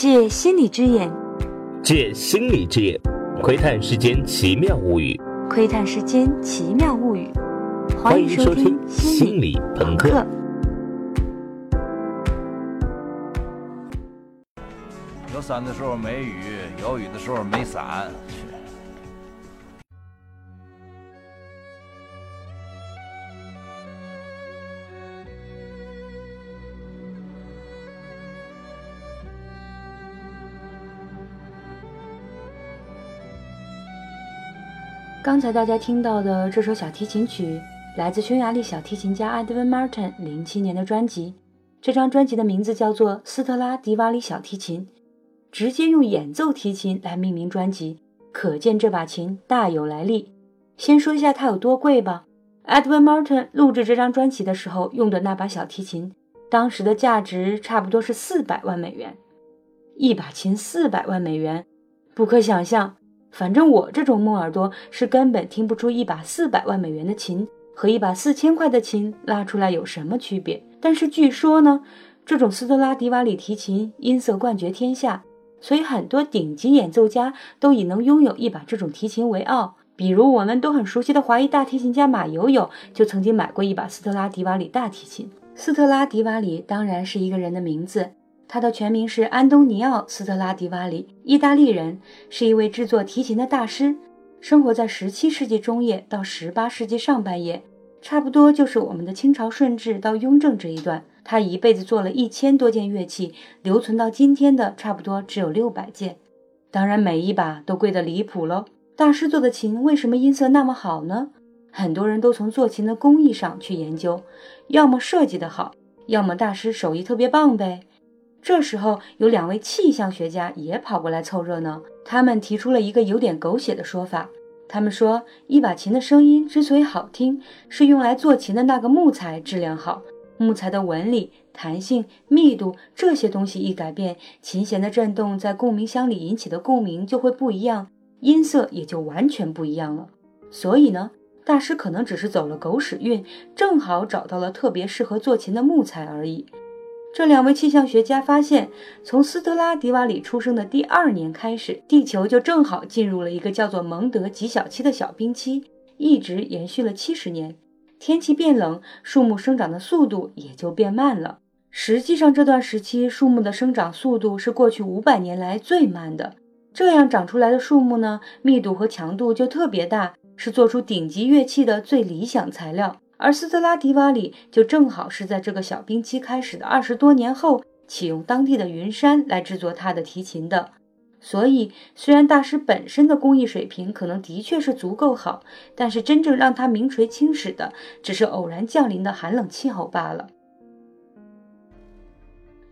借心理之眼，借心理之眼，窥探世间奇妙物语。窥探世间奇妙物语。欢迎收听《心理朋克》。有伞的时候没雨，有雨的时候没伞。刚才大家听到的这首小提琴曲，来自匈牙利小提琴家 Edwin Martin 零七年的专辑。这张专辑的名字叫做《斯特拉迪瓦里小提琴》，直接用演奏提琴来命名专辑，可见这把琴大有来历。先说一下它有多贵吧。Edwin Martin 录制这张专辑的时候用的那把小提琴，当时的价值差不多是四百万美元。一把琴四百万美元，不可想象。反正我这种木耳朵是根本听不出一把四百万美元的琴和一把四千块的琴拉出来有什么区别。但是据说呢，这种斯特拉迪瓦里提琴音色冠绝天下，所以很多顶级演奏家都以能拥有一把这种提琴为傲。比如我们都很熟悉的华裔大提琴家马友友就曾经买过一把斯特拉迪瓦里大提琴。斯特拉迪瓦里当然是一个人的名字。他的全名是安东尼奥·斯特拉迪瓦里，意大利人，是一位制作提琴的大师，生活在17世纪中叶到18世纪上半叶，差不多就是我们的清朝顺治到雍正这一段。他一辈子做了一千多件乐器，留存到今天的差不多只有六百件，当然每一把都贵得离谱喽。大师做的琴为什么音色那么好呢？很多人都从做琴的工艺上去研究，要么设计的好，要么大师手艺特别棒呗。这时候，有两位气象学家也跑过来凑热闹。他们提出了一个有点狗血的说法。他们说，一把琴的声音之所以好听，是用来做琴的那个木材质量好，木材的纹理、弹性、密度这些东西一改变，琴弦的震动在共鸣箱里引起的共鸣就会不一样，音色也就完全不一样了。所以呢，大师可能只是走了狗屎运，正好找到了特别适合做琴的木材而已。这两位气象学家发现，从斯特拉迪瓦里出生的第二年开始，地球就正好进入了一个叫做蒙德极小期的小冰期，一直延续了七十年。天气变冷，树木生长的速度也就变慢了。实际上，这段时期树木的生长速度是过去五百年来最慢的。这样长出来的树木呢，密度和强度就特别大，是做出顶级乐器的最理想材料。而斯特拉迪瓦里就正好是在这个小冰期开始的二十多年后，启用当地的云杉来制作他的提琴的。所以，虽然大师本身的工艺水平可能的确是足够好，但是真正让他名垂青史的，只是偶然降临的寒冷气候罢了。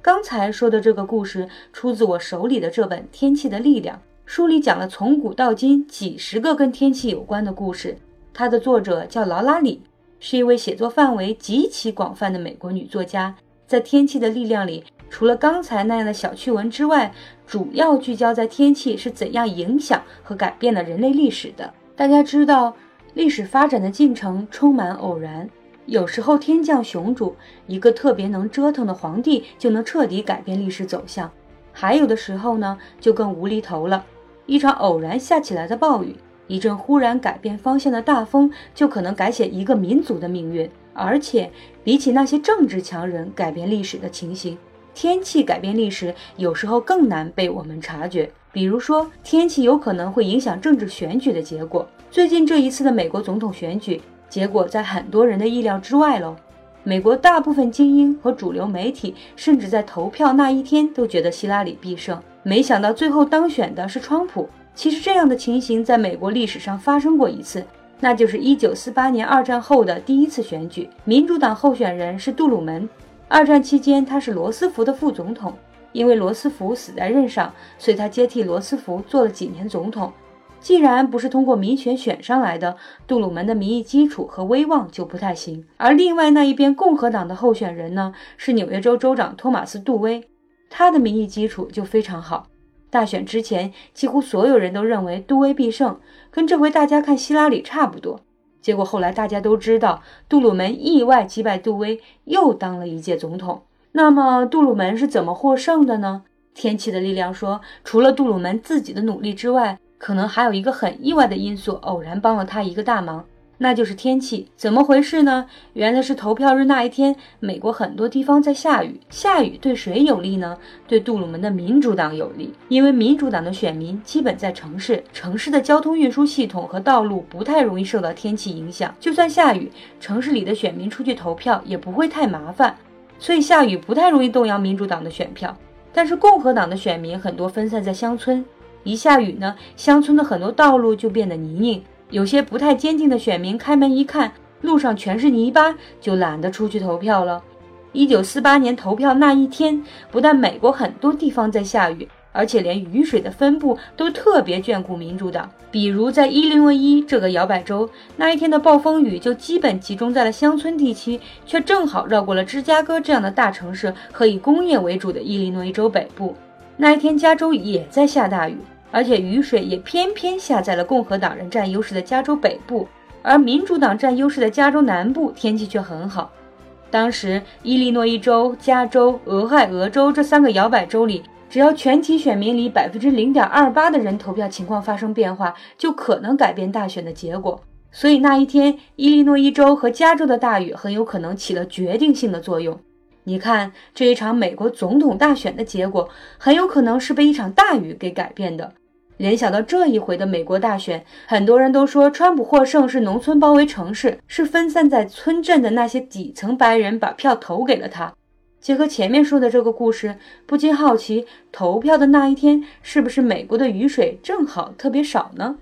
刚才说的这个故事出自我手里的这本《天气的力量》，书里讲了从古到今几十个跟天气有关的故事。它的作者叫劳拉里。是一位写作范围极其广泛的美国女作家，在《天气的力量》里，除了刚才那样的小趣闻之外，主要聚焦在天气是怎样影响和改变了人类历史的。大家知道，历史发展的进程充满偶然，有时候天降雄主，一个特别能折腾的皇帝就能彻底改变历史走向；还有的时候呢，就更无厘头了，一场偶然下起来的暴雨。一阵忽然改变方向的大风，就可能改写一个民族的命运。而且，比起那些政治强人改变历史的情形，天气改变历史有时候更难被我们察觉。比如说，天气有可能会影响政治选举的结果。最近这一次的美国总统选举结果，在很多人的意料之外喽。美国大部分精英和主流媒体，甚至在投票那一天都觉得希拉里必胜，没想到最后当选的是川普。其实这样的情形在美国历史上发生过一次，那就是1948年二战后的第一次选举，民主党候选人是杜鲁门。二战期间，他是罗斯福的副总统，因为罗斯福死在任上，所以他接替罗斯福做了几年总统。既然不是通过民选选上来的，杜鲁门的民意基础和威望就不太行。而另外那一边共和党的候选人呢，是纽约州州长托马斯·杜威，他的民意基础就非常好。大选之前，几乎所有人都认为杜威必胜，跟这回大家看希拉里差不多。结果后来大家都知道，杜鲁门意外击败杜威，又当了一届总统。那么杜鲁门是怎么获胜的呢？天气的力量说，除了杜鲁门自己的努力之外，可能还有一个很意外的因素，偶然帮了他一个大忙。那就是天气，怎么回事呢？原来是投票日那一天，美国很多地方在下雨。下雨对谁有利呢？对杜鲁门的民主党有利，因为民主党的选民基本在城市，城市的交通运输系统和道路不太容易受到天气影响。就算下雨，城市里的选民出去投票也不会太麻烦，所以下雨不太容易动摇民主党的选票。但是共和党的选民很多分散在乡村，一下雨呢，乡村的很多道路就变得泥泞。有些不太坚定的选民开门一看，路上全是泥巴，就懒得出去投票了。一九四八年投票那一天，不但美国很多地方在下雨，而且连雨水的分布都特别眷顾民主党。比如在伊利诺伊这个摇摆州，那一天的暴风雨就基本集中在了乡村地区，却正好绕过了芝加哥这样的大城市和以工业为主的伊利诺伊州北部。那一天，加州也在下大雨。而且雨水也偏偏下在了共和党人占优势的加州北部，而民主党占优势的加州南部天气却很好。当时伊利诺伊州、加州、俄亥俄州这三个摇摆州里，只要全体选民里百分之零点二八的人投票情况发生变化，就可能改变大选的结果。所以那一天，伊利诺伊州和加州的大雨很有可能起了决定性的作用。你看，这一场美国总统大选的结果，很有可能是被一场大雨给改变的。联想到这一回的美国大选，很多人都说川普获胜是农村包围城市，是分散在村镇的那些底层白人把票投给了他。结合前面说的这个故事，不禁好奇，投票的那一天是不是美国的雨水正好特别少呢？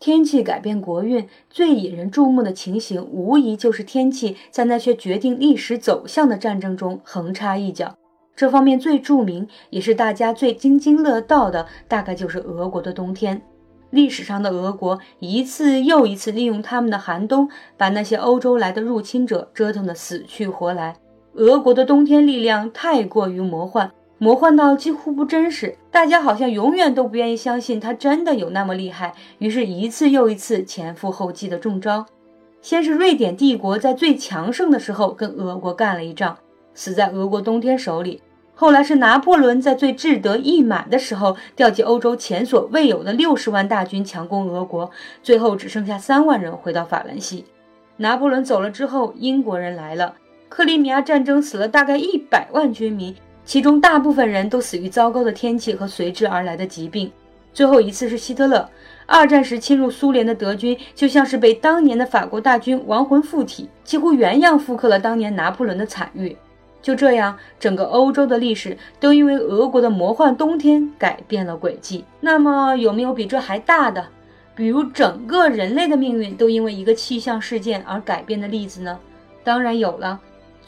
天气改变国运最引人注目的情形，无疑就是天气在那些决定历史走向的战争中横插一脚。这方面最著名，也是大家最津津乐道的，大概就是俄国的冬天。历史上的俄国一次又一次利用他们的寒冬，把那些欧洲来的入侵者折腾得死去活来。俄国的冬天力量太过于魔幻。魔幻到几乎不真实，大家好像永远都不愿意相信他真的有那么厉害，于是一次又一次前赴后继的中招。先是瑞典帝国在最强盛的时候跟俄国干了一仗，死在俄国冬天手里；后来是拿破仑在最志得意满的时候调集欧洲前所未有的六十万大军强攻俄国，最后只剩下三万人回到法兰西。拿破仑走了之后，英国人来了，克里米亚战争死了大概一百万军民。其中大部分人都死于糟糕的天气和随之而来的疾病。最后一次是希特勒，二战时侵入苏联的德军就像是被当年的法国大军亡魂附体，几乎原样复刻了当年拿破仑的惨遇。就这样，整个欧洲的历史都因为俄国的魔幻冬天改变了轨迹。那么，有没有比这还大的？比如整个人类的命运都因为一个气象事件而改变的例子呢？当然有了。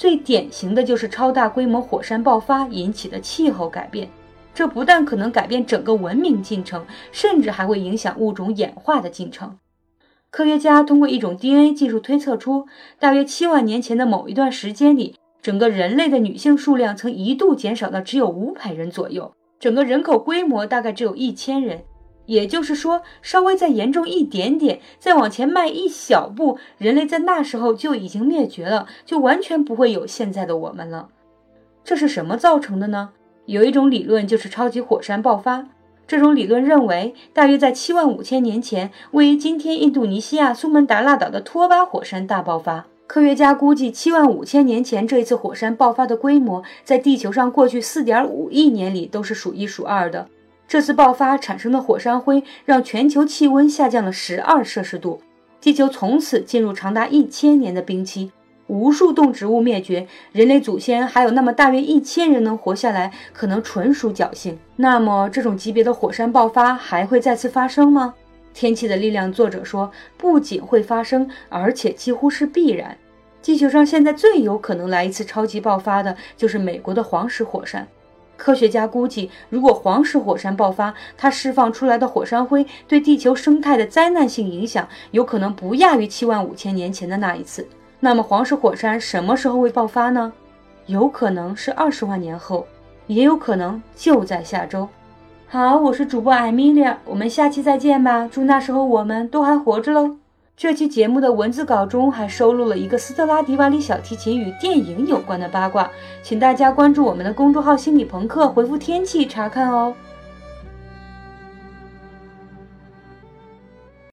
最典型的就是超大规模火山爆发引起的气候改变，这不但可能改变整个文明进程，甚至还会影响物种演化的进程。科学家通过一种 DNA 技术推测出，大约七万年前的某一段时间里，整个人类的女性数量曾一度减少到只有五百人左右，整个人口规模大概只有一千人。也就是说，稍微再严重一点点，再往前迈一小步，人类在那时候就已经灭绝了，就完全不会有现在的我们了。这是什么造成的呢？有一种理论就是超级火山爆发。这种理论认为，大约在七万五千年前，位于今天印度尼西亚苏门答腊岛的托巴火山大爆发。科学家估计，七万五千年前这一次火山爆发的规模，在地球上过去四点五亿年里都是数一数二的。这次爆发产生的火山灰让全球气温下降了十二摄氏度，地球从此进入长达一千年的冰期，无数动植物灭绝，人类祖先还有那么大约一千人能活下来，可能纯属侥幸。那么，这种级别的火山爆发还会再次发生吗？天气的力量作者说，不仅会发生，而且几乎是必然。地球上现在最有可能来一次超级爆发的，就是美国的黄石火山。科学家估计，如果黄石火山爆发，它释放出来的火山灰对地球生态的灾难性影响，有可能不亚于七万五千年前的那一次。那么，黄石火山什么时候会爆发呢？有可能是二十万年后，也有可能就在下周。好，我是主播艾米丽，我们下期再见吧。祝那时候我们都还活着喽。这期节目的文字稿中还收录了一个斯特拉迪瓦里小提琴与电影有关的八卦，请大家关注我们的公众号“心理朋克”，回复“天气”查看哦。